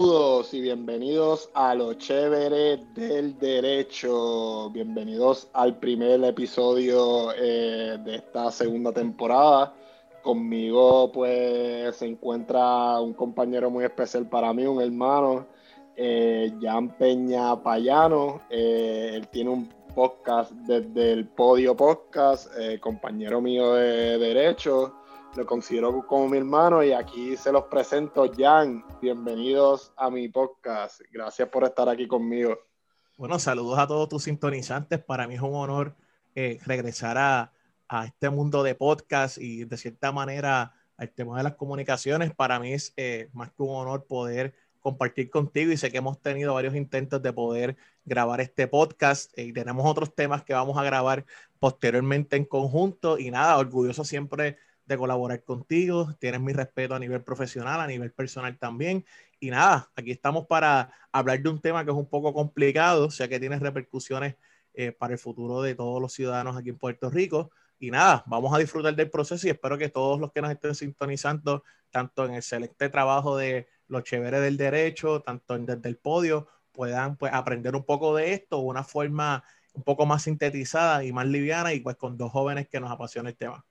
Saludos y bienvenidos a lo chévere del derecho. Bienvenidos al primer episodio eh, de esta segunda temporada. Conmigo pues se encuentra un compañero muy especial para mí, un hermano, eh, Jan Peña Payano. Eh, él tiene un podcast desde el Podio Podcast, eh, compañero mío de derecho lo considero como mi hermano y aquí se los presento, Jan. Bienvenidos a mi podcast. Gracias por estar aquí conmigo. Bueno, saludos a todos tus sintonizantes. Para mí es un honor eh, regresar a, a, este mundo de podcast y de cierta manera al tema de las comunicaciones. Para mí es eh, más que un honor poder compartir contigo y sé que hemos tenido varios intentos de poder grabar este podcast y tenemos otros temas que vamos a grabar posteriormente en conjunto y nada, orgulloso siempre de colaborar contigo. Tienes mi respeto a nivel profesional, a nivel personal también. Y nada, aquí estamos para hablar de un tema que es un poco complicado, o sea que tiene repercusiones eh, para el futuro de todos los ciudadanos aquí en Puerto Rico. Y nada, vamos a disfrutar del proceso y espero que todos los que nos estén sintonizando, tanto en el excelente trabajo de los chéveres del derecho, tanto en, desde el podio, puedan pues, aprender un poco de esto una forma un poco más sintetizada y más liviana y pues con dos jóvenes que nos apasiona el tema.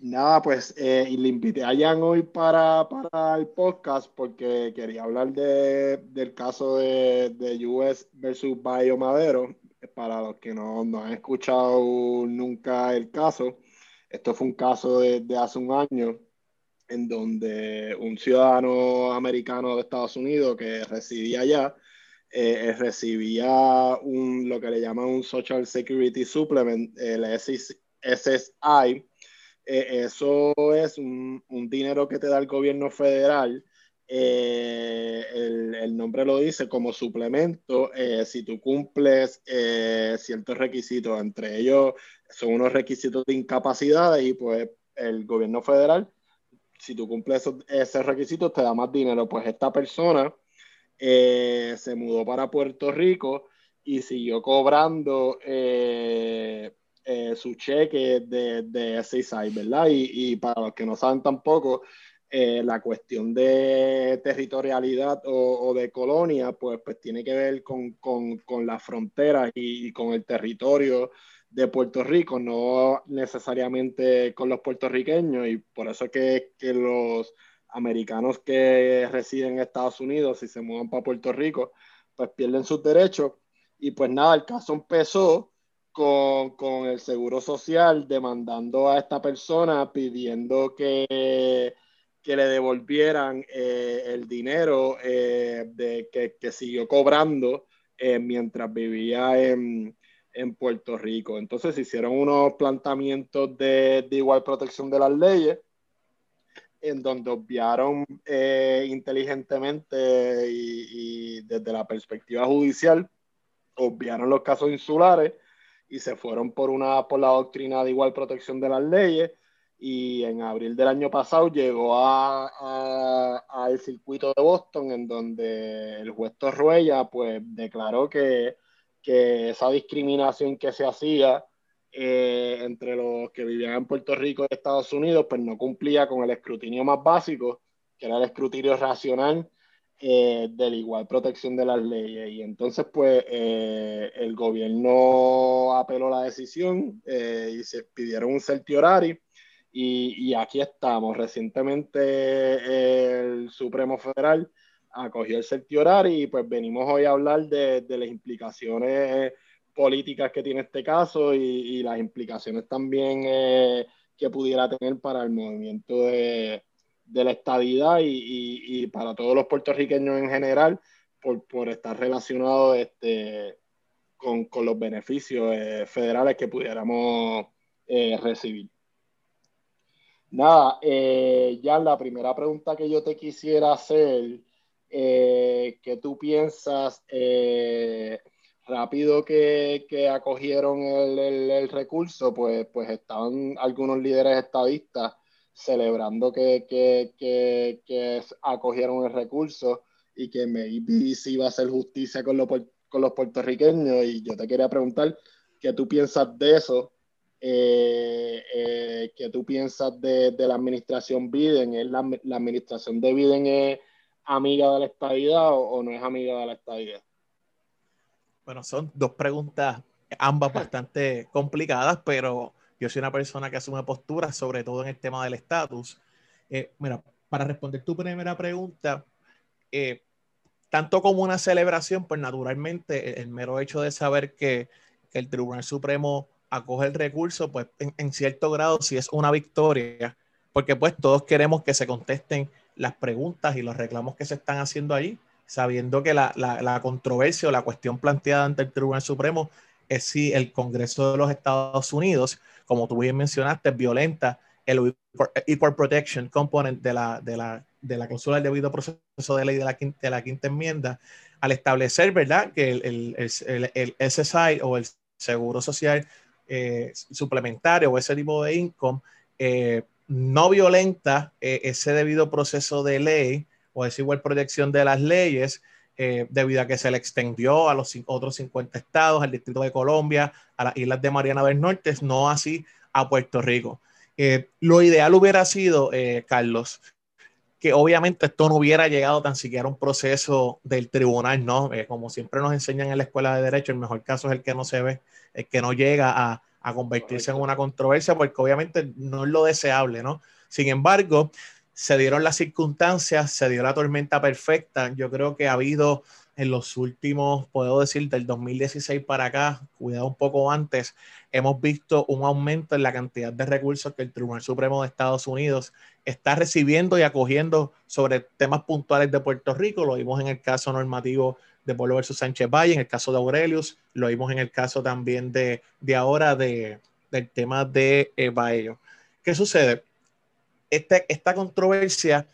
Nada, pues eh, le invité a Jan hoy para, para, el podcast porque quería hablar de, del caso de, de US versus Bayo Madero. Para los que no, no, han escuchado nunca el caso, esto fue un caso de, de hace un año en donde un ciudadano americano de Estados Unidos que residía allá eh, recibía un, lo que le llaman un Social Security Supplement, el SSI eh, eso es un, dinero que te da el gobierno federal. Eh, el, nombre lo dice como suplemento eh, si tú cumples ciertos requisitos, entre ellos son unos requisitos de incapacidad y pues el gobierno federal, si tú cumples esos, requisitos, te da más dinero. Pues esta persona se mudó para Puerto Rico y siguió cobrando eh, su cheque de, de SSI, ¿verdad? Y, y, para los que no saben tampoco, eh, la cuestión de territorialidad o, de colonia, pues, pues tiene que ver con, con, con la frontera y, y, con el territorio de Puerto Rico, no necesariamente con los puertorriqueños, y por eso es que, que los americanos que residen en Estados Unidos y se mudan para Puerto Rico, pues pierden sus derechos. Y pues nada, el caso empezó con, con, el Seguro Social demandando a esta persona pidiendo que, que le devolvieran eh, el dinero eh, de, que, que, siguió cobrando eh, mientras vivía en, en, Puerto Rico. Entonces hicieron unos planteamientos de, de igual protección de las leyes en donde obviaron eh, inteligentemente y, y desde la perspectiva judicial, obviaron los casos insulares y se fueron por, una, por la doctrina de igual protección de las leyes y en abril del año pasado llegó a, a, al circuito de Boston en donde el juez Torruella pues declaró que, que esa discriminación que se hacía eh, entre los que vivían en Puerto Rico y Estados Unidos pues no cumplía con el escrutinio más básico que era el escrutinio racional eh, de la igual protección de las leyes. Y entonces, pues, eh, el gobierno apeló la decisión eh, y se pidieron un certiorari. Y, y, aquí estamos. Recientemente el Supremo Federal acogió el certiorari y pues venimos hoy a hablar de, de las implicaciones políticas que tiene este caso y, y las implicaciones también eh, que pudiera tener para el movimiento de, de la estadidad y, y, para todos los puertorriqueños en general por, por estar relacionado este, con, con, los beneficios eh, federales que pudiéramos eh, recibir. Nada, eh, ya la primera pregunta que yo te quisiera hacer, eh, ¿qué tú piensas rápido que, que acogieron el, el, el, recurso? Pues, pues estaban algunos líderes estadistas celebrando que, que, que, acogieron el recurso y que maybe sí iba a hacer justicia con, lo, con los puertorriqueños. Y yo te quería preguntar qué tú piensas de eso, eh, eh, qué tú piensas de, de, la administración Biden. ¿Es la, administración de Biden es amiga de la estadidad o, no es amiga de la estadidad? Bueno, son dos preguntas, ambas bastante complicadas, pero yo soy una persona que asume posturas, sobre todo en el tema del estatus. Eh, mira, para responder tu primera pregunta, eh, tanto como una celebración, pues naturalmente el, mero hecho de saber que, el Tribunal Supremo acoge el recurso, pues en, cierto grado sí es una victoria, porque pues todos queremos que se contesten las preguntas y los reclamos que se están haciendo ahí, sabiendo que la, la controversia o la cuestión planteada ante el Tribunal Supremo es si el Congreso de los Estados Unidos, como tú bien mencionaste, violenta el Equal Protection Component de la, de la, de la cláusula del debido proceso de ley de la, quinta, de la quinta enmienda, al establecer, ¿verdad?, que el, el, el, SSI o el Seguro Social eh, Suplementario o ese tipo de income eh, no violenta eh, ese debido proceso de ley o esa igual protección de las leyes, debido a que se le extendió a los otros 50 estados, al Distrito de Colombia, a las Islas de Mariana del Norte, no así a Puerto Rico. lo ideal hubiera sido, Carlos, que obviamente esto no hubiera llegado tan siquiera a un proceso del tribunal, ¿no? Eh, como siempre nos enseñan en la escuela de derecho, el mejor caso es el que no se ve, el que no llega a, a convertirse en una controversia, porque obviamente no es lo deseable, ¿no? Sin embargo, se dieron las circunstancias, se dio la tormenta perfecta. Yo creo que ha habido en los últimos, puedo decir, del 2016 para acá, cuidado un poco antes, hemos visto un aumento en la cantidad de recursos que el Tribunal Supremo de Estados Unidos está recibiendo y acogiendo sobre temas puntuales de Puerto Rico. Lo vimos en el caso normativo de Polo versus Sánchez Valle, en el caso de Aurelius, lo vimos en el caso también de, de ahora de, del tema de eh, Baello. ¿Qué sucede? Este, esta controversia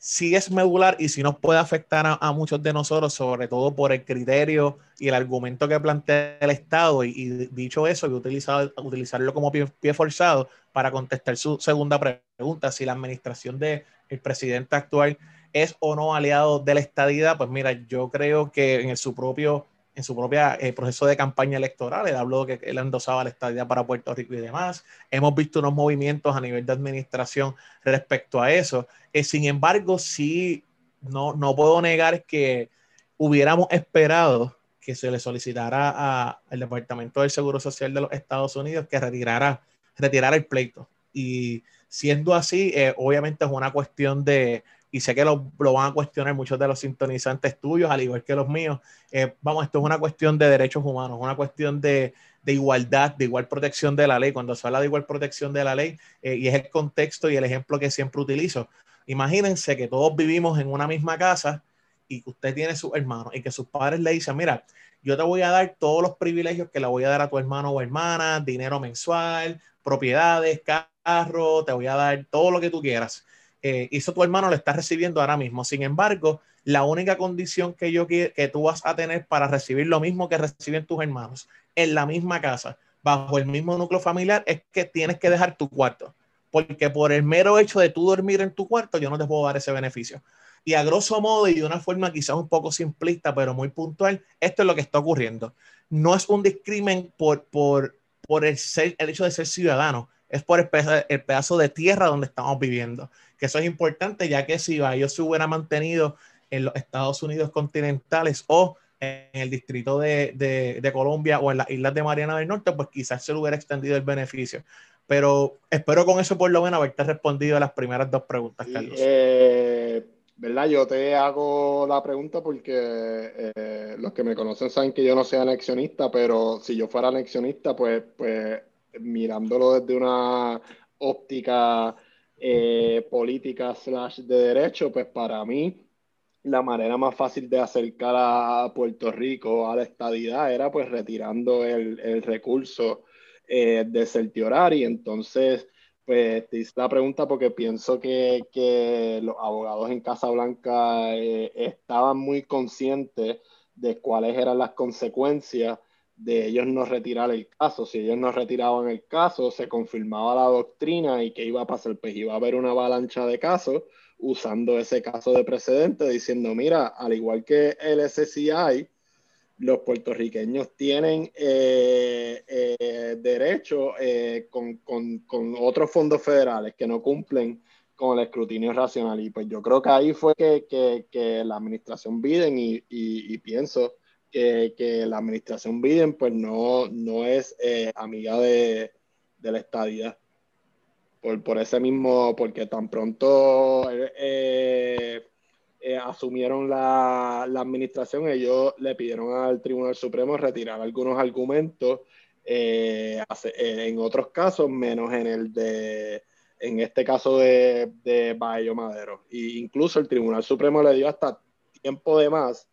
si es medular y si nos puede afectar a, muchos de nosotros, sobre todo por el criterio y el argumento que plantea el Estado. Y, dicho eso, he utilizado, utilizarlo como pie, forzado para contestar su segunda pregunta, si la administración del presidente actual es o no aliado de la estadidad, pues mira, yo creo que en su propio en su propio eh, proceso de campaña electoral. Él habló que él endosaba la estadía para Puerto Rico y demás. Hemos visto unos movimientos a nivel de administración respecto a eso. Eh, sin embargo, sí, no, no puedo negar que hubiéramos esperado que se le solicitara al Departamento del Seguro Social de los Estados Unidos que retirara, retirara el pleito. Y siendo así, eh, obviamente es una cuestión de y sé que lo, lo, van a cuestionar muchos de los sintonizantes tuyos, al igual que los míos. Eh, vamos, esto es una cuestión de derechos humanos, una cuestión de, de, igualdad, de igual protección de la ley. Cuando se habla de igual protección de la ley, eh, y es el contexto y el ejemplo que siempre utilizo, imagínense que todos vivimos en una misma casa y que usted tiene sus hermanos y que sus padres le dicen, mira, yo te voy a dar todos los privilegios que le voy a dar a tu hermano o hermana, dinero mensual, propiedades, carro, te voy a dar todo lo que tú quieras eh, eso tu hermano lo está recibiendo ahora mismo. Sin embargo, la única condición que yo que, que tú vas a tener para recibir lo mismo que reciben tus hermanos en la misma casa, bajo el mismo núcleo familiar, es que tienes que dejar tu cuarto. Porque por el mero hecho de tú dormir en tu cuarto, yo no te puedo dar ese beneficio. Y a grosso modo y de una forma quizás un poco simplista, pero muy puntual, esto es lo que está ocurriendo. No es un discrimen por, por, por el, ser, el hecho de ser ciudadano, es por el pedazo, de tierra donde estamos viviendo. Que eso es importante, ya que si ellos se hubiera mantenido en los Estados Unidos continentales o en el distrito de, Colombia o en las islas de Mariana del Norte, pues quizás se le hubiera extendido el beneficio. Pero espero con eso por lo menos haberte respondido a las primeras dos preguntas, Carlos. Eh, ¿Verdad? Yo te hago la pregunta porque eh, los que me conocen saben que yo no soy anexionista, pero si yo fuera anexionista, pues, pues mirándolo desde una óptica eh, política slash de derecho, pues para mí la manera más fácil de acercar a Puerto Rico a la estadidad era pues retirando el, recurso eh, de certiorari. Entonces, pues te hice la pregunta porque pienso que, los abogados en Casablanca eh, estaban muy conscientes de cuáles eran las consecuencias de ellos no retirar el caso. Si ellos no retiraban el caso, se confirmaba la doctrina y que iba a pasar, pues iba a haber una avalancha de casos usando ese caso de precedente, diciendo, mira, al igual que el SCI, los puertorriqueños tienen eh, eh, derecho eh, con, con, con, otros fondos federales que no cumplen con el escrutinio racional. Y pues yo creo que ahí fue que, que, la administración Biden y, y, pienso que, la administración Biden pues no, no es eh, amiga de, la estadía. Por, por, ese mismo, porque tan pronto eh, eh, asumieron la, la, administración, ellos le pidieron al Tribunal Supremo retirar algunos argumentos, en otros casos, menos en el de en este caso de, de Bayo Madero. E incluso el Tribunal Supremo le dio hasta tiempo de más.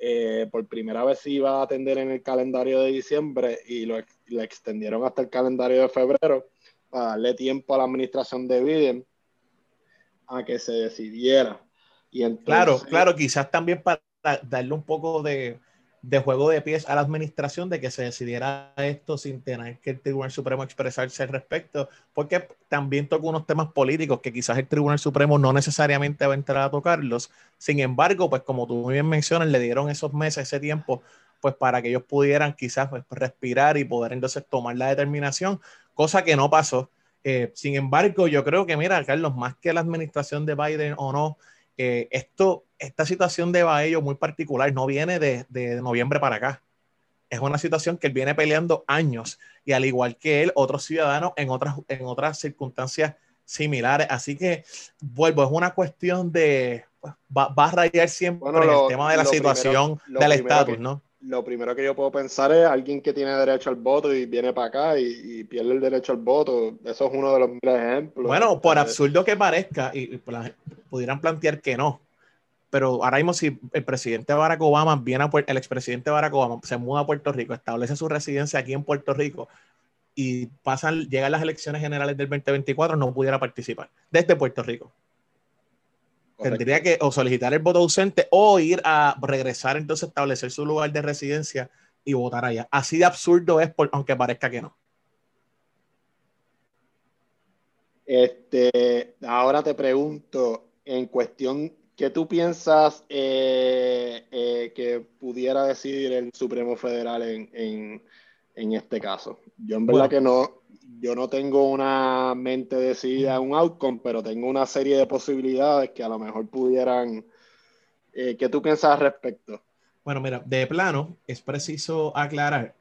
Eh, por primera vez iba a atender en el calendario de diciembre y lo le extendieron hasta el calendario de febrero para darle tiempo a la administración de Biden a que se decidiera. Y claro, claro, quizás también para darle un poco de, de juego de pies a la administración de que se decidiera esto sin tener que el Tribunal Supremo expresarse al respecto, porque también toca unos temas políticos que quizás el Tribunal Supremo no necesariamente va a entrar a tocarlos. Sin embargo, pues como tú muy bien mencionas, le dieron esos meses, ese tiempo, pues para que ellos pudieran quizás pues, respirar y poder entonces tomar la determinación, cosa que no pasó. Eh, sin embargo, yo creo que, mira, Carlos, más que la administración de Biden o no, eh, esto esta situación de Baello muy particular no viene de, de, noviembre para acá. Es una situación que él viene peleando años y al igual que él, otros ciudadanos en otras, en otras circunstancias similares. Así que vuelvo, es una cuestión de, pues, va, a rayar siempre el tema de la situación del estatus, ¿no? Lo primero que yo puedo pensar es alguien que tiene derecho al voto y viene para acá y, pierde el derecho al voto. Eso es uno de los ejemplos. Bueno, por absurdo que parezca, y, y pudieran plantear que no, pero ahora mismo si el presidente Barack Obama viene a el expresidente Barack Obama se muda a Puerto Rico, establece su residencia aquí en Puerto Rico y pasan, llegan las elecciones generales del 2024, no pudiera participar desde Puerto Rico. Tendría que o solicitar el voto ausente o ir a regresar entonces a establecer su lugar de residencia y votar allá. Así de absurdo es, por, aunque parezca que no. Este, ahora te pregunto, en cuestión ¿Qué tú piensas eh, eh, que pudiera decidir el Supremo Federal en, este caso? Yo en verdad que no, yo no tengo una mente decidida en un outcome, pero tengo una serie de posibilidades que a lo mejor pudieran... Eh, ¿Qué tú piensas al respecto? Bueno, mira, de plano es preciso aclarar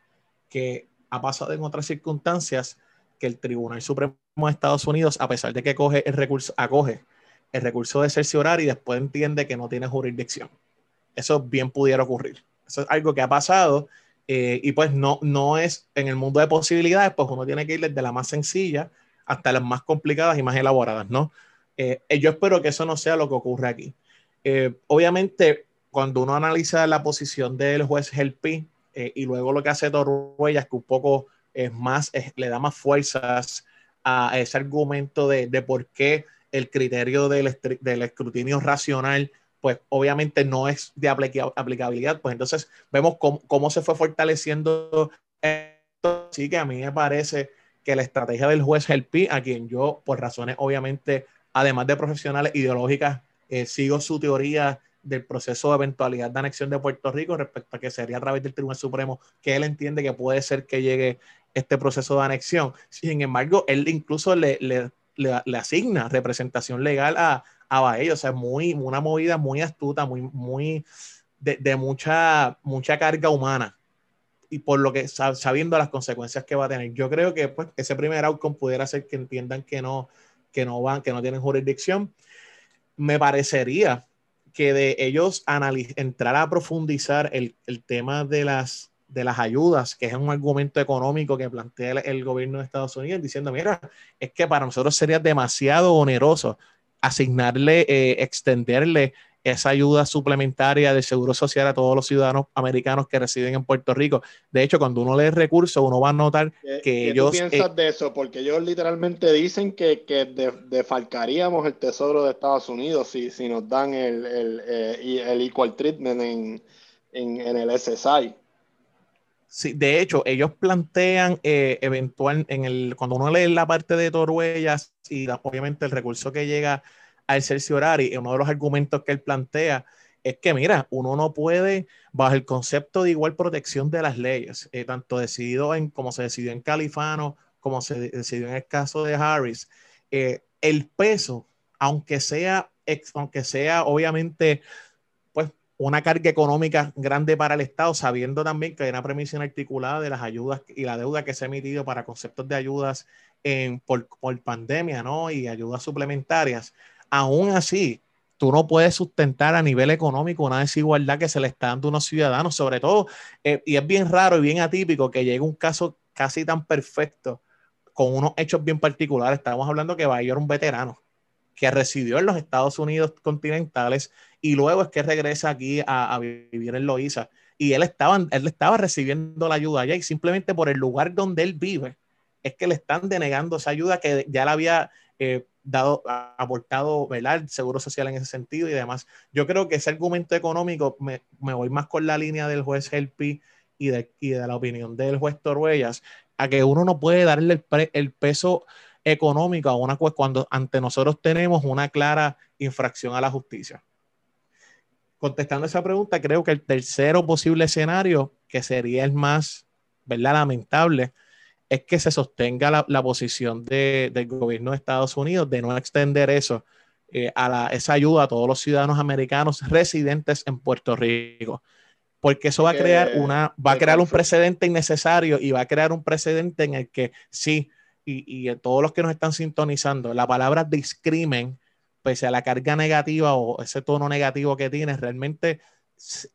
que ha pasado en otras circunstancias que el Tribunal Supremo de Estados Unidos, a pesar de que coge el recurso, acoge el recurso de cerciorar y después entiende que no tiene jurisdicción. Eso bien pudiera ocurrir. Eso es algo que ha pasado eh, y pues no, no es en el mundo de posibilidades, pues uno tiene que ir desde la más sencilla hasta las más complicadas y más elaboradas, ¿no? Eh, yo espero que eso no sea lo que ocurre aquí. Eh, obviamente, cuando uno analiza la posición del juez Gelpi y luego lo que hace Torruella es que un poco es más, le da más fuerzas a ese argumento de, de por qué el criterio del, escrutinio racional, pues obviamente no es de aplicabilidad, pues entonces vemos cómo, se fue fortaleciendo esto. Así que a mí me parece que la estrategia del juez Gelpi, a quien yo, por razones obviamente, además de profesionales ideológicas, eh, sigo su teoría del proceso de eventualidad de anexión de Puerto Rico respecto a que sería a través del Tribunal Supremo que él entiende que puede ser que llegue este proceso de anexión. Sin embargo, él incluso le le, asigna representación legal a, a Baello. O sea, muy, una movida muy astuta, muy, muy de, mucha, mucha carga humana. Y por lo que sabiendo las consecuencias que va a tener. Yo creo que pues, ese primer outcome pudiera ser que entiendan que no, que no van, que no tienen jurisdicción. Me parecería que de ellos entrar a profundizar el, el tema de las de las ayudas, que es un argumento económico que plantea el, gobierno de Estados Unidos, diciendo, mira, es que para nosotros sería demasiado oneroso asignarle, eh, extenderle esa ayuda suplementaria de seguro social a todos los ciudadanos americanos que residen en Puerto Rico. De hecho, cuando uno lee recursos, uno va a notar que ellos... ¿Qué piensas eh, de eso? Porque ellos literalmente dicen que, que defalcaríamos el tesoro de Estados Unidos si, si nos dan el, el, eh, el equal treatment en, en, en el SSI. Sí, de hecho, ellos plantean eh, eventual, en el, cuando uno lee la parte de Toruellas y obviamente el recurso que llega al cerciorari, uno de los argumentos que él plantea es que, mira, uno no puede, bajo el concepto de igual protección de las leyes, eh, tanto decidido en, como se decidió en Califano, como se decidió en el caso de Harris, eh, el peso aunque sea, aunque sea obviamente una carga económica grande para el Estado, sabiendo también que hay una premisa articulada de las ayudas y la deuda que se ha emitido para conceptos de ayudas en, por, por pandemia, ¿no? Y ayudas suplementarias. Aún así, tú no puedes sustentar a nivel económico una desigualdad que se le está dando a unos ciudadanos, sobre todo, eh, y es bien raro y bien atípico que llegue un caso casi tan perfecto con unos hechos bien particulares. Estamos hablando que Bayo era un veterano que residió en los Estados Unidos continentales y luego es que regresa aquí a, vivir en Loíza. Y él estaba, él estaba recibiendo la ayuda allá y simplemente por el lugar donde él vive es que le están denegando esa ayuda que ya le había eh, dado, aportado ¿verdad? el seguro social en ese sentido y demás. Yo creo que ese argumento económico me, voy más con la línea del juez Helpi y de, la opinión del juez Toruellas, a que uno no puede darle el, el peso económico a una cuando ante nosotros tenemos una clara infracción a la justicia. Contestando esa pregunta, creo que el tercero posible escenario, que sería el más ¿verdad? lamentable, es que se sostenga la, posición de, del gobierno de Estados Unidos de no extender eso, eh, a la, esa ayuda a todos los ciudadanos americanos residentes en Puerto Rico. Porque eso va a crear una, va a crear un precedente innecesario y va a crear un precedente en el que sí, y, y todos los que nos están sintonizando, la palabra discrimen, pese a la carga negativa o ese tono negativo que tiene, realmente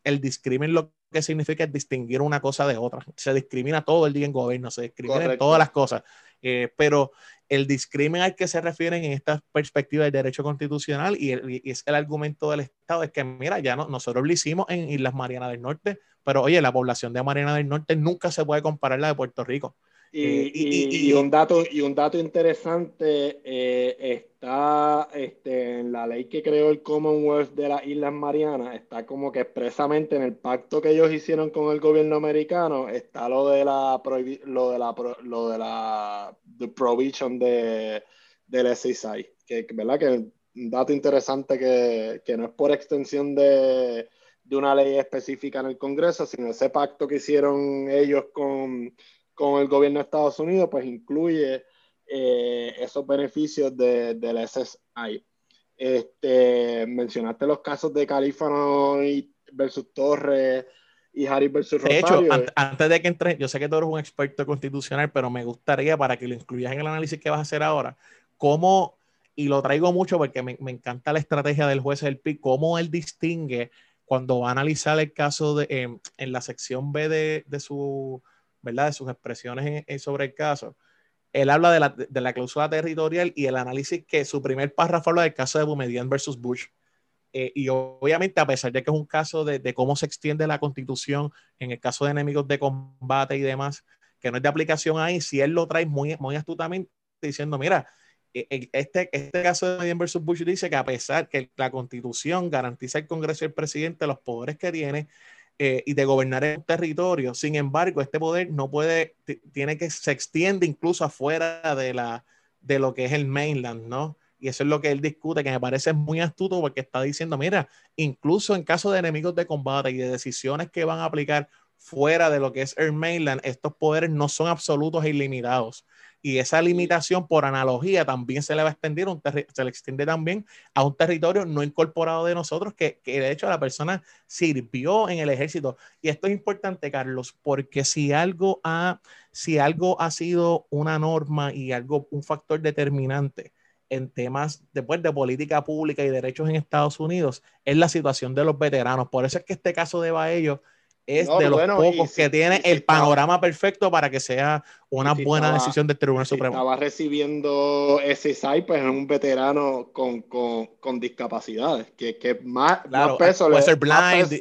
el discrimen lo que significa distinguir una cosa de otra. Se discrimina todo el día en gobierno, se discrimina todas las cosas. Eh, pero el discrimen al que se refieren en esta perspectiva del derecho constitucional y, es el argumento del Estado, es que mira, ya no, nosotros lo hicimos en Islas Marianas del Norte, pero oye, la población de Mariana del Norte nunca se puede comparar a la de Puerto Rico. Eh, y, y, un dato, y un dato interesante eh, está este, en la ley que creó el Commonwealth de las Islas Marianas, está como que expresamente en el pacto que ellos hicieron con el gobierno americano, está lo de la lo de la lo de la the provision de, del SSI, que verdad que un dato interesante que, que no es por extensión de, de una ley específica en el Congreso, sino ese pacto que hicieron ellos con con el gobierno de Estados Unidos, pues incluye eh, esos beneficios de, del SSI. Este, mencionaste los casos de Califano versus Torres y Harry versus Rosario. De hecho, antes de que entre, yo sé que tú eres un experto constitucional, pero me gustaría para que lo incluyas en el análisis que vas a hacer ahora, cómo, y lo traigo mucho porque me, encanta la estrategia del juez del PIB, cómo él distingue cuando va a analizar el caso de, en la sección B de, de su ¿verdad? De sus expresiones sobre el caso. Él habla de la, de la, cláusula territorial y el análisis que su primer párrafo habla del caso de Boumediene versus Bush. Eh, y obviamente, a pesar de que es un caso de, de, cómo se extiende la constitución en el caso de enemigos de combate y demás, que no es de aplicación ahí, si él lo trae muy, muy astutamente diciendo, mira, e, e, este, este caso de Boumediene versus Bush dice que a pesar que la constitución garantiza el Congreso y el presidente los poderes que tiene, eh, y de gobernar el territorio. Sin embargo, este poder no puede, tiene que, se extiende incluso afuera de, la, de lo que es el mainland, ¿no? Y eso es lo que él discute, que me parece muy astuto porque está diciendo, mira, incluso en caso de enemigos de combate y de decisiones que van a aplicar fuera de lo que es el mainland, estos poderes no son absolutos e ilimitados y esa limitación por analogía también se le va a extender, un se le extiende también a un territorio no incorporado de nosotros, que, que, de hecho la persona sirvió en el ejército. Y esto es importante, Carlos, porque si algo ha, si algo ha sido una norma y algo, un factor determinante en temas después de política pública y derechos en Estados Unidos, es la situación de los veteranos. Por eso es que este caso de Baello es de los pocos que tiene el panorama perfecto para que sea una buena decisión del Tribunal Supremo. Estaba recibiendo ese SAI, pues es un veterano con, con, con discapacidades, que, que más, peso le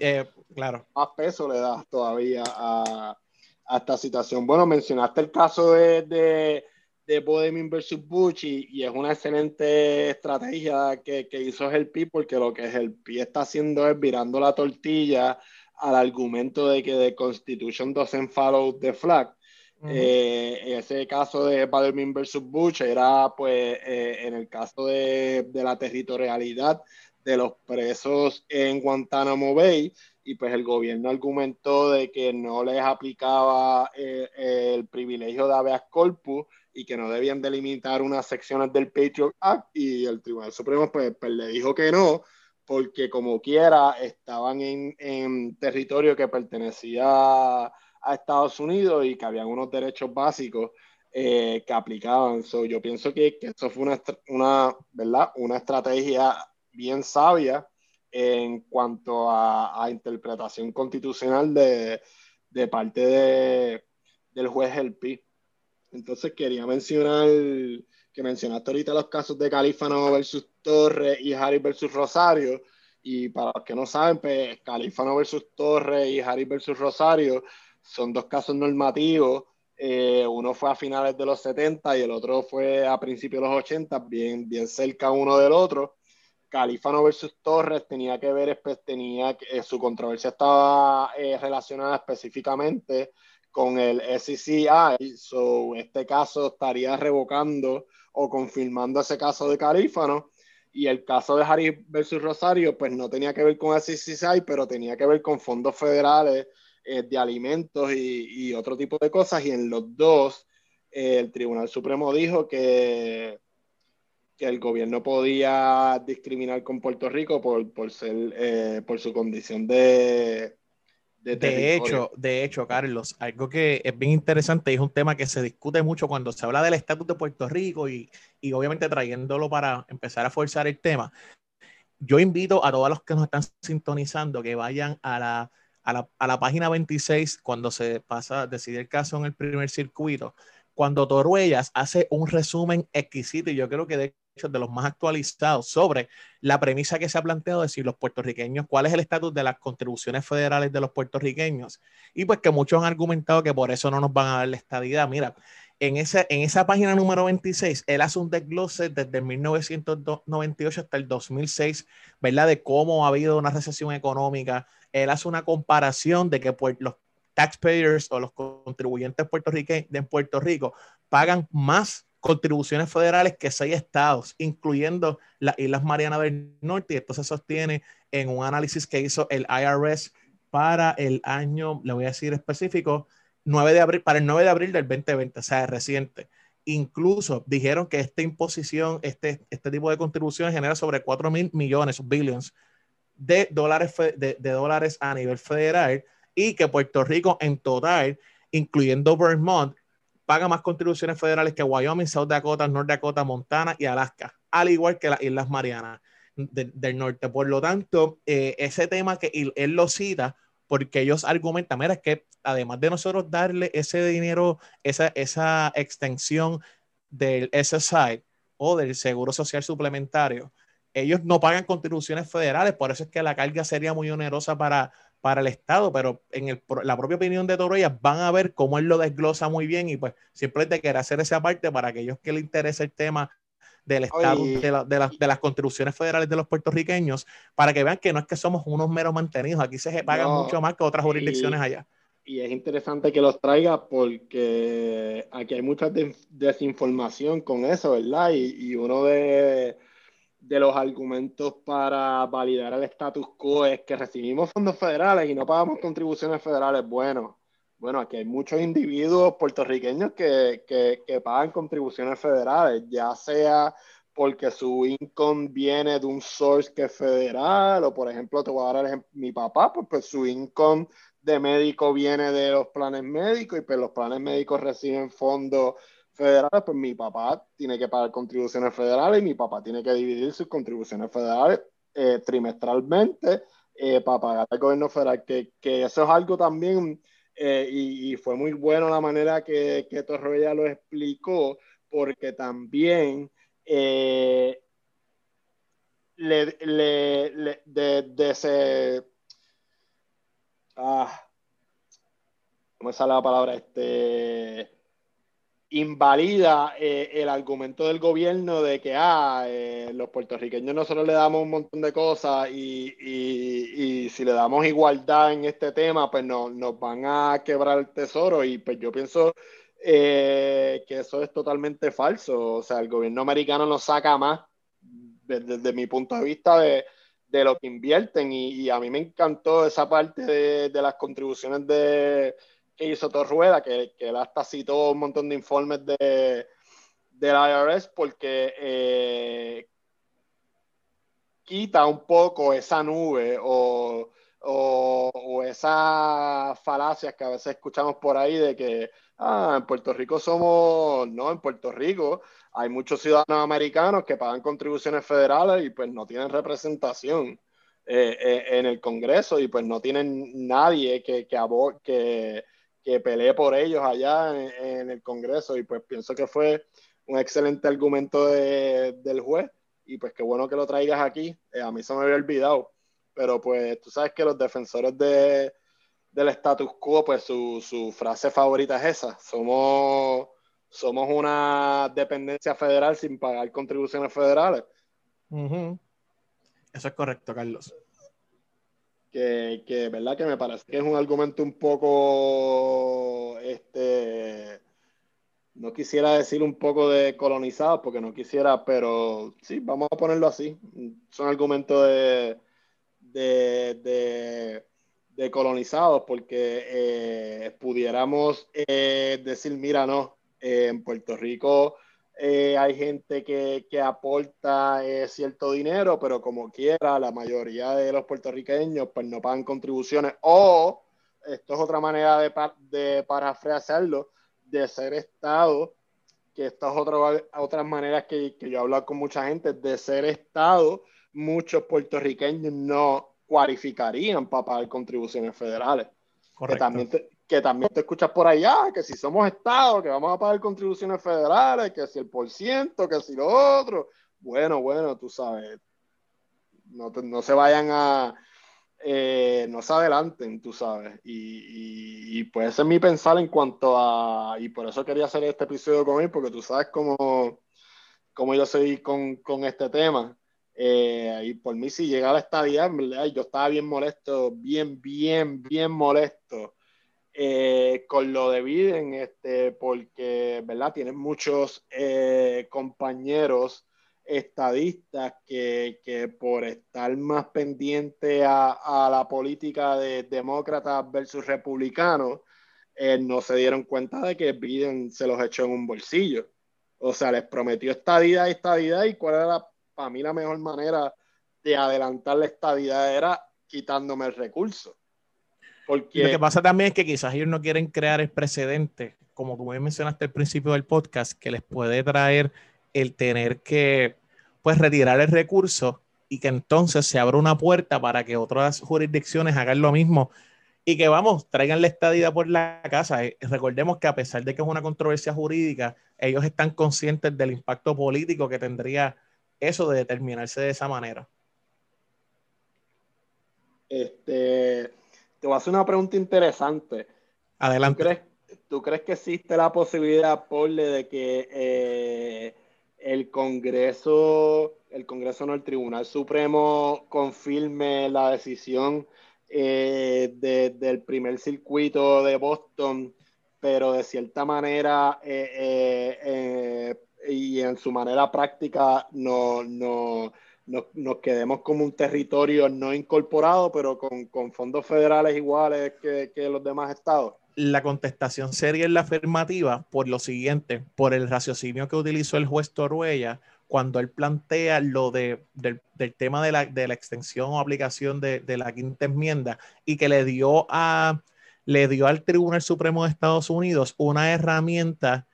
eh, claro. más peso le da todavía a, a, esta situación. Bueno, mencionaste el caso de, de, de Bodemin versus Bush y, y, es una excelente estrategia que, que hizo el porque lo que el está haciendo es virando la tortilla al argumento de que the Constitution doesn't follow the flag. Eh, ese caso de Badermin versus Bush era, pues, eh, en el caso de, de, la territorialidad de los presos en Guantánamo Bay, y pues el gobierno argumentó de que no les aplicaba eh, el privilegio de habeas corpus y que no debían delimitar unas secciones del Patriot Act y el Tribunal Supremo pues, pues le dijo que no, porque como quiera estaban en, en territorio que pertenecía a Estados Unidos y que habían unos derechos básicos eh, que aplicaban. So, yo pienso que, que eso fue una, una, ¿verdad? una estrategia bien sabia en cuanto a, a interpretación constitucional de, de parte de, del juez El Pi. Entonces quería mencionar que mencionaste ahorita los casos de Califano versus Torres y Harris versus Rosario. Y para los que no saben, pues Califano versus Torres y Harris versus Rosario son dos casos normativos. Eh, uno fue a finales de los 70 y el otro fue a principios de los 80, bien, bien cerca uno del otro. Califano versus Torres tenía que ver, tenía, eh, su controversia estaba eh, relacionada específicamente con el SCCI, so este caso estaría revocando o confirmando ese caso de Califano y el caso de Harris versus Rosario pues no tenía que ver con SCCI, pero tenía que ver con fondos federales eh, de alimentos y, otro tipo de cosas, y en los dos eh, el Tribunal Supremo dijo que, que el gobierno podía discriminar con Puerto Rico por, por, eh, por su condición de, de, de, hecho, de hecho, Carlos, algo que es bien interesante y es un tema que se discute mucho cuando se habla del estatus de Puerto Rico y, y, obviamente trayéndolo para empezar a forzar el tema. Yo invito a todos los que nos están sintonizando que vayan a la a la, a la, página 26, cuando se pasa, decide el caso en el primer circuito, cuando Toruellas hace un resumen exquisito y yo creo que de de los más actualizados sobre la premisa que se ha planteado de si los puertorriqueños, cuál es el estatus de las contribuciones federales de los puertorriqueños. Y pues que muchos han argumentado que por eso no nos van a dar la estadidad. Mira, en, ese, en esa página número 26, él hace un desglose desde 1998 hasta el 2006, ¿verdad? De cómo ha habido una recesión económica, él hace una comparación de que pues, los taxpayers o los contribuyentes puertorriqueños de Puerto Rico pagan más contribuciones federales que seis estados, incluyendo las Islas Marianas del Norte, y esto se sostiene en un análisis que hizo el IRS para el año, le voy a decir específico, 9 de abril, para el 9 de abril del 2020, o sea, reciente. Incluso dijeron que esta imposición, este, este tipo de contribuciones genera sobre 4 mil millones, billions, de dólares, de, de dólares a nivel federal y que Puerto Rico en total, incluyendo Vermont, paga más contribuciones federales que Wyoming, South Dakota, North Dakota, Montana y Alaska, al igual que las Islas Marianas de, del Norte. Por lo tanto, eh, ese tema que él, lo cita, porque ellos argumentan, mira, es que además de nosotros darle ese dinero, esa, esa extensión del SSI o del Seguro Social Suplementario, ellos no pagan contribuciones federales, por eso es que la carga sería muy onerosa para, para el Estado, pero en el, la propia opinión de Toroya van a ver cómo él lo desglosa muy bien y pues simplemente quiere hacer esa parte para aquellos que le interese el tema del Estado, de, la, de, la, de, las contribuciones federales de los puertorriqueños, para que vean que no es que somos unos meros mantenidos, aquí se paga no, mucho más que otras jurisdicciones y, allá. Y es interesante que los traiga porque aquí hay mucha desinformación con eso, ¿verdad? Y, y uno de de los argumentos para validar el status quo es que recibimos fondos federales y no pagamos contribuciones federales. Bueno, bueno, aquí hay muchos individuos puertorriqueños que, que, que pagan contribuciones federales, ya sea porque su income viene de un source que es federal, o por ejemplo, te voy a dar el ejemplo, mi papá, pues, pues su income de médico viene de los planes médicos y pues los planes médicos reciben fondos federales, pues mi papá tiene que pagar contribuciones federales y mi papá tiene que dividir sus contribuciones federales eh, trimestralmente eh, para pagar al gobierno federal, que, que, eso es algo también, eh, y, y, fue muy bueno la manera que, que Torroya lo explicó, porque también le, le, le, de. Ah, ¿Cómo sale la palabra? Este invalida eh, el argumento del gobierno de que ah, eh, los puertorriqueños nosotros le damos un montón de cosas y, y, si le damos igualdad en este tema, pues no, nos van a quebrar el tesoro. Y pues yo pienso eh, que eso es totalmente falso. O sea, el gobierno americano nos saca más, desde, mi punto de vista, de, de lo que invierten. Y, a mí me encantó esa parte de, las contribuciones de hizo Torrueda, que, que él hasta citó un montón de informes de, del IRS porque eh, quita un poco esa nube o, o, o esas falacias que a veces escuchamos por ahí de que ah, en Puerto Rico somos, no, en Puerto Rico hay muchos ciudadanos americanos que pagan contribuciones federales y pues no tienen representación eh, eh, en el Congreso y pues no tienen nadie que, que, que, que pelee por ellos allá en, el Congreso y pues pienso que fue un excelente argumento de, del juez. Y pues qué bueno que lo traigas aquí, eh, a mí se me había olvidado, pero pues tú sabes que los defensores de, del status quo, pues su, su frase favorita es esa, somos, somos una dependencia federal sin pagar contribuciones federales. Eso es correcto, Carlos que, que, ¿verdad? Que me parece que es un argumento un poco, este, no quisiera decir un poco de colonizado, porque no quisiera, pero sí, vamos a ponerlo así. Son argumentos de, de, de, colonizados, porque eh, pudiéramos eh, decir, mira, no, en Puerto Rico eh, hay gente que, que aporta eh, cierto dinero, pero como quiera, la mayoría de los puertorriqueños pues no pagan contribuciones. O, esto es otra manera de, de parafrasearlo, de ser Estado, que estas otras otras maneras que, que yo he hablado con mucha gente, de ser Estado, muchos puertorriqueños no cualificarían para pagar contribuciones federales. Correcto. Que también, que también te escuchas por allá, que si somos Estado, que vamos a pagar contribuciones federales, que si el por ciento, que si lo otro. Bueno, bueno, tú sabes, no, no se vayan a, eh, no se adelanten, tú sabes. Y, y, pues ese es mi pensar en cuanto a, y por eso quería hacer este episodio con él, porque tú sabes cómo, cómo yo soy con, con este tema. Eh, y por mí, si llegara esta día, yo estaba bien molesto, bien, bien, bien molesto eh, con lo de Biden, este, porque, ¿verdad? Tienen muchos eh, compañeros estadistas que, que, por estar más pendiente a, la política de demócratas versus republicanos, eh, no se dieron cuenta de que Biden se los echó en un bolsillo. O sea, les prometió estadidad estadidad y cuál era para mí la mejor manera de adelantar la estadidad era quitándome el recurso. Porque... Lo que pasa también es que quizás ellos no quieren crear el precedente, como tú mencionaste al principio del podcast, que les puede traer el tener que pues retirar el recurso y que entonces se abra una puerta para que otras jurisdicciones hagan lo mismo y que vamos, traigan la estadía por la casa. Eh, recordemos que a pesar de que es una controversia jurídica, ellos están conscientes del impacto político que tendría eso de determinarse de esa manera. Este, te voy a hacer una pregunta interesante. Adelante. ¿Tú crees, que existe la posibilidad, Paul, de que eh, el Congreso, el Congreso no, el Tribunal Supremo confirme la decisión eh, del primer circuito de Boston, pero de cierta manera eh, y en su manera práctica no, no nos, quedemos como un territorio no incorporado, pero con, fondos federales iguales que, los demás estados? La contestación sería en la afirmativa por lo siguiente, por el raciocinio que utilizó el juez Toruella cuando él plantea lo de, del, tema de la, extensión o aplicación de, de, la quinta enmienda y que le dio, a, le dio al Tribunal Supremo de Estados Unidos una herramienta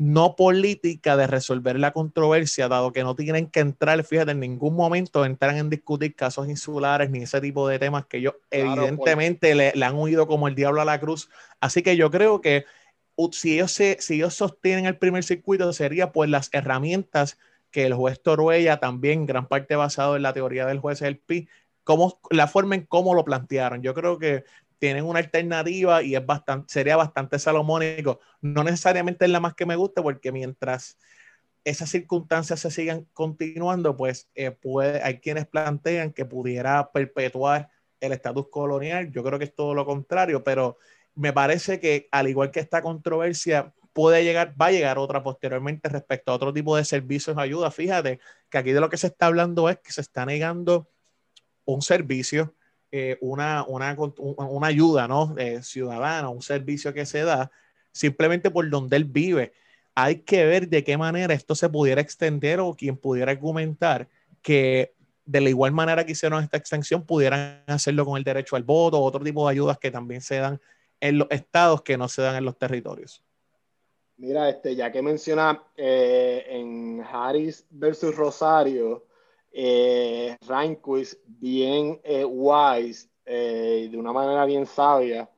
no política de resolver la controversia, dado que no tienen que entrar, fíjate, en ningún momento entran en discutir casos insulares ni ese tipo de temas que ellos evidentemente le, han huido como el diablo a la cruz. Así que yo creo que si ellos, se, si ellos sostienen el primer circuito, sería pues las herramientas que el juez Toruella, también gran parte basado en la teoría del juez El Pi, cómo, la forma en cómo lo plantearon. Yo creo que tienen una alternativa y es bastante, sería bastante salomónico. No necesariamente es la más que me guste, porque mientras esas circunstancias se sigan continuando, pues eh, puede, hay quienes plantean que pudiera perpetuar el estatus colonial. Yo creo que es todo lo contrario, pero me parece que al igual que esta controversia puede llegar, va a llegar otra posteriormente respecto a otro tipo de servicios de ayuda. Fíjate que aquí de lo que se está hablando es que se está negando un servicio eh, una, una, una, ayuda ¿no? Eh, ciudadana, un servicio que se da simplemente por donde él vive. hay que ver de qué manera esto se pudiera extender o quien pudiera argumentar que de la igual manera que hicieron esta extensión pudieran hacerlo con el derecho al voto o otro tipo de ayudas que también se dan en los estados que no se dan en los territorios. Mira, este, ya que menciona eh, en Harris versus Rosario, eh, bien eh, wise, eh, de una manera bien sabia,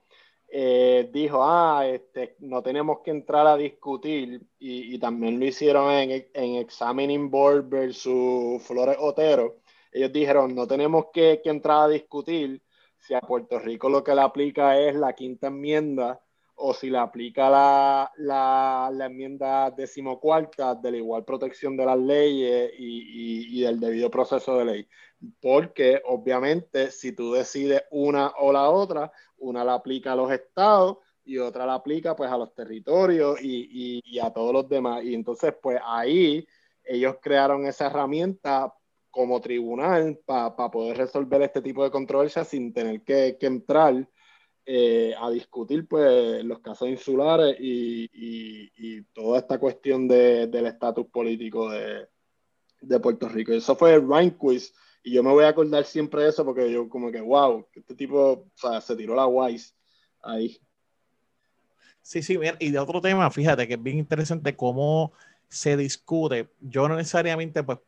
eh, dijo, ah, este, no tenemos que entrar a discutir, y, también lo hicieron en, en, Examining Board versus Flores Otero, ellos dijeron, no tenemos que, que, entrar a discutir. Si a Puerto Rico lo que le aplica es la quinta enmienda o si le aplica la, la, enmienda decimocuarta de la igual protección de las leyes y, y, del debido proceso de ley. Porque obviamente si tú decides una o la otra, una la aplica a los estados y otra la aplica pues a los territorios y, y, a todos los demás. Y entonces pues ahí ellos crearon esa herramienta como tribunal para poder resolver este tipo de controversias sin tener que entrar eh, a discutir pues los casos insulares y, y, y toda esta cuestión de, del estatus político de, de, Puerto Rico. Eso fue Quiz y yo me voy a acordar siempre de eso porque yo como que, wow, este tipo o sea, se tiró la Wise ahí. Sí, sí, y de otro tema, fíjate que es bien interesante cómo se discute. Yo no necesariamente pues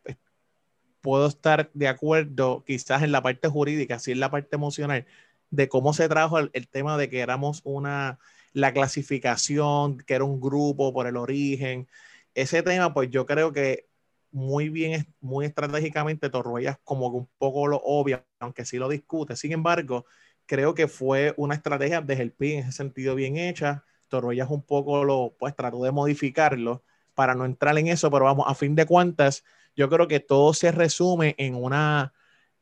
puedo estar de acuerdo quizás en la parte jurídica, sí en la parte emocional, de cómo se trajo el, el, tema de que éramos una, la clasificación, que era un grupo por el origen. Ese tema, pues yo creo que muy bien, muy estratégicamente Torruellas como que un poco lo obvia, aunque sí lo discute. Sin embargo, creo que fue una estrategia desde el PIN en ese sentido bien hecha. Torruellas un poco lo, pues trató de modificarlo para no entrar en eso, pero vamos, a fin de cuentas, yo creo que todo se resume en una,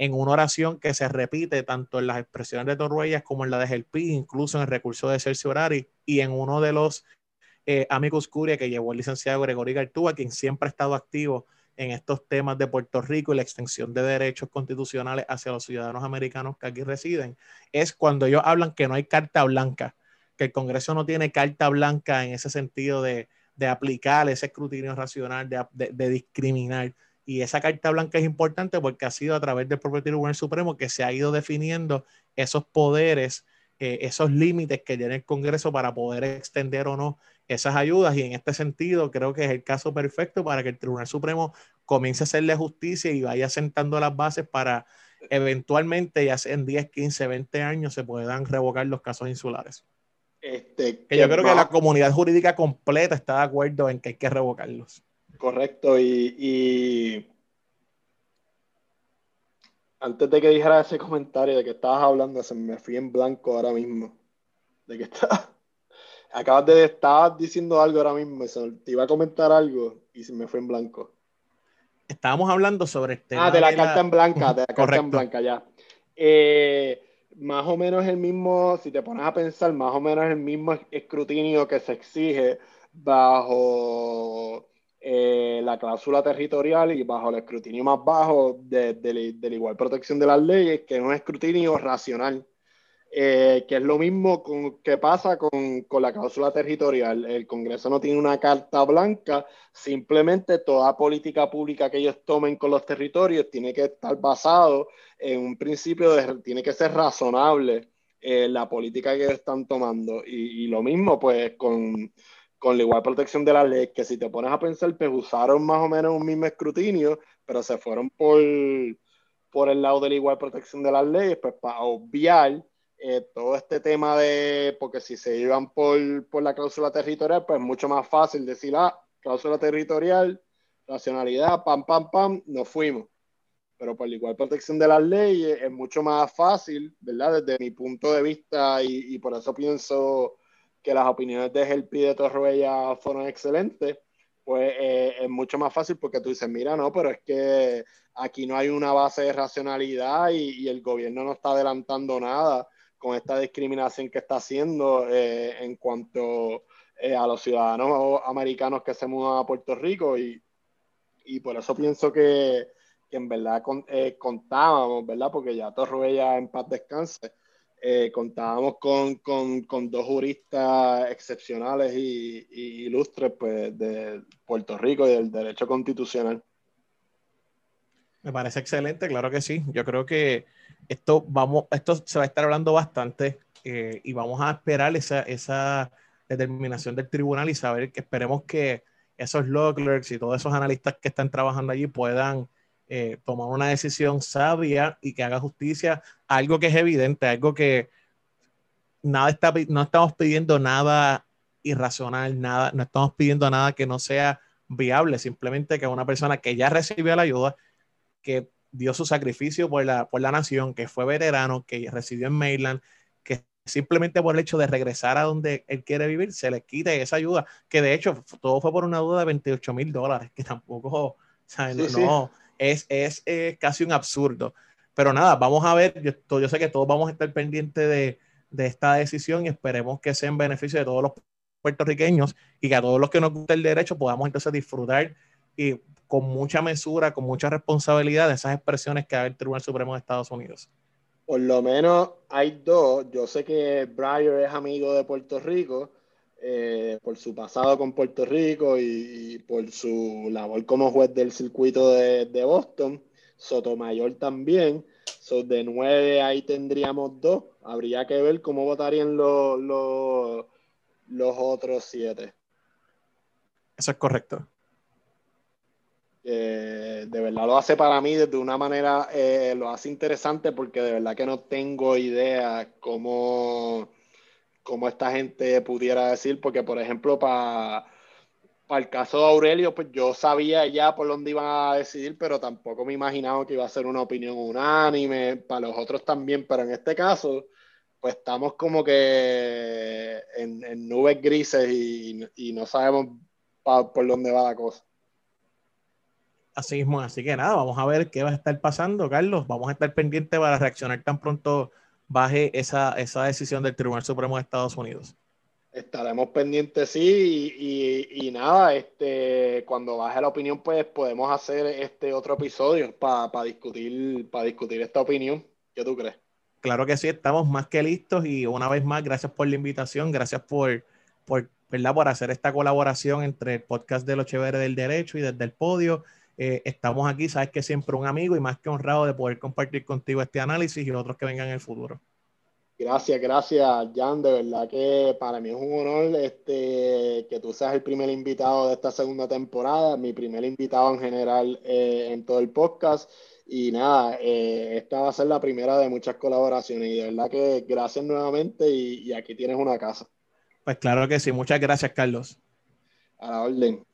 en una oración que se repite tanto en las expresiones de Torruellas como en la de Gelpi, incluso en el recurso de Celso Horari y en uno de los eh, amigos Curia que llevó el licenciado Gregorio Gartúa, quien siempre ha estado activo en estos temas de Puerto Rico y la extensión de derechos constitucionales hacia los ciudadanos americanos que aquí residen, es cuando ellos hablan que no hay carta blanca, que el Congreso no tiene carta blanca en ese sentido de, de aplicar ese escrutinio racional, de, de, de discriminar y esa carta blanca es importante porque ha sido a través del propio Tribunal Supremo que se ha ido definiendo esos poderes, eh, esos límites que tiene el Congreso para poder extender o no esas ayudas. Y en este sentido, creo que es el caso perfecto para que el Tribunal Supremo comience a hacerle justicia y vaya sentando las bases para eventualmente, ya sea en 10, 15, 20 años, se puedan revocar los casos insulares. Este, que yo creo que la comunidad jurídica completa está de acuerdo en que hay que revocarlos. Correcto, y, y, antes de que dijera ese comentario de que estabas hablando, se me fui en blanco ahora mismo. De que está, acabas de estar diciendo algo ahora mismo, te iba a comentar algo y se me fue en blanco. Estábamos hablando sobre este. Ah, de la, carta en blanca, de la carta en blanca, ya. Eh, más o menos el mismo, si te pones a pensar, más o menos el mismo escrutinio que se exige bajo eh, la cláusula territorial y bajo el escrutinio más bajo de, de, de, la igual protección de las leyes, que es un escrutinio racional, eh, que es lo mismo con, que pasa con, con, la cláusula territorial. El Congreso no tiene una carta blanca, simplemente toda política pública que ellos tomen con los territorios tiene que estar basado en un principio de, tiene que ser razonable eh, la política que ellos están tomando. Y, y lo mismo pues con con la igual protección de la ley, que si te pones a pensar, pues usaron más o menos un mismo escrutinio, pero se fueron por, por el lado de la igual protección de las leyes, pues para obviar eh, todo este tema de, porque si se iban por, por la cláusula territorial, pues es mucho más fácil decir, ah, cláusula territorial, racionalidad, pam, pam, pam, nos fuimos. Pero por la igual protección de las leyes es mucho más fácil, ¿verdad? Desde mi punto de vista y, y por eso pienso que las opiniones de Helpi de Torruella fueron excelentes, pues eh, es mucho más fácil porque tú dices, mira, no, pero es que aquí no hay una base de racionalidad y, y el gobierno no está adelantando nada con esta discriminación que está haciendo eh, en cuanto eh, a los ciudadanos americanos que se mudan a Puerto Rico y, y por eso pienso que, que en verdad con, eh, contábamos, ¿verdad? Porque ya Torruella en paz descanse eh, contábamos con, con, con, dos juristas excepcionales y, ilustres pues, de Puerto Rico y del derecho constitucional. Me parece excelente, claro que sí. Yo creo que esto, vamos, esto se va a estar hablando bastante eh, y vamos a esperar esa, esa determinación del tribunal y saber que esperemos que esos law clerks y todos esos analistas que están trabajando allí puedan eh, tomar una decisión sabia y que haga justicia, algo que es evidente, algo que nada está, no estamos pidiendo nada irracional, nada, no estamos pidiendo nada que no sea viable, simplemente que una persona que ya recibió la ayuda, que dio su sacrificio por la, por la nación, que fue veterano, que residió en Maryland, que simplemente por el hecho de regresar a donde él quiere vivir, se le quite esa ayuda, que de hecho todo fue por una duda de 28 mil dólares, que tampoco, no, es, es, casi un absurdo. Pero nada, vamos a ver, yo, sé que todos vamos a estar pendientes de, de, esta decisión y esperemos que sea en beneficio de todos los puertorriqueños y que a todos los que nos guste el derecho podamos entonces disfrutar y con mucha mesura, con mucha responsabilidad de esas expresiones que da el Tribunal Supremo de Estados Unidos. Por lo menos hay dos. Yo sé que Breyer es amigo de Puerto Rico eh, por su pasado con Puerto Rico y, por su labor como juez del circuito de, Boston. Sotomayor también. So, de nueve ahí tendríamos dos. Habría que ver cómo votarían los, los, los otros siete. Eso es correcto. Eh, de verdad lo hace para mí desde una manera, eh, lo hace interesante porque de verdad que no tengo idea cómo, cómo esta gente pudiera decir, porque por ejemplo para el caso de Aurelio, pues yo sabía ya por dónde iban a decidir, pero tampoco me imaginaba que iba a ser una opinión unánime, para los otros también, pero en este caso, pues estamos como que en, nubes grises y, no sabemos por dónde va la cosa. Así mismo, así que nada, vamos a ver qué va a estar pasando, Carlos. Vamos a estar pendientes para reaccionar tan pronto baje esa, esa decisión del Tribunal Supremo de Estados Unidos. Estaremos pendientes, sí, y, y, nada, este, cuando baje la opinión, pues podemos hacer este otro episodio para discutir, para discutir esta opinión. ¿Qué tú crees? Claro que sí, estamos más que listos y una vez más, gracias por la invitación, gracias por, por, ¿verdad? por hacer esta colaboración entre el podcast de Los Chéveres del Derecho y desde el podio. Eh, estamos aquí, sabes que siempre un amigo y más que honrado de poder compartir contigo este análisis y otros que vengan en el futuro. Gracias, gracias, Jan. De verdad que para mí es un honor este, que tú seas el primer invitado de esta segunda temporada, mi primer invitado en general eh, en todo el podcast. Y nada, eh, esta va a ser la primera de muchas colaboraciones. Y de verdad que gracias nuevamente y, y aquí tienes una casa. Pues claro que sí. Muchas gracias, Carlos. A la orden.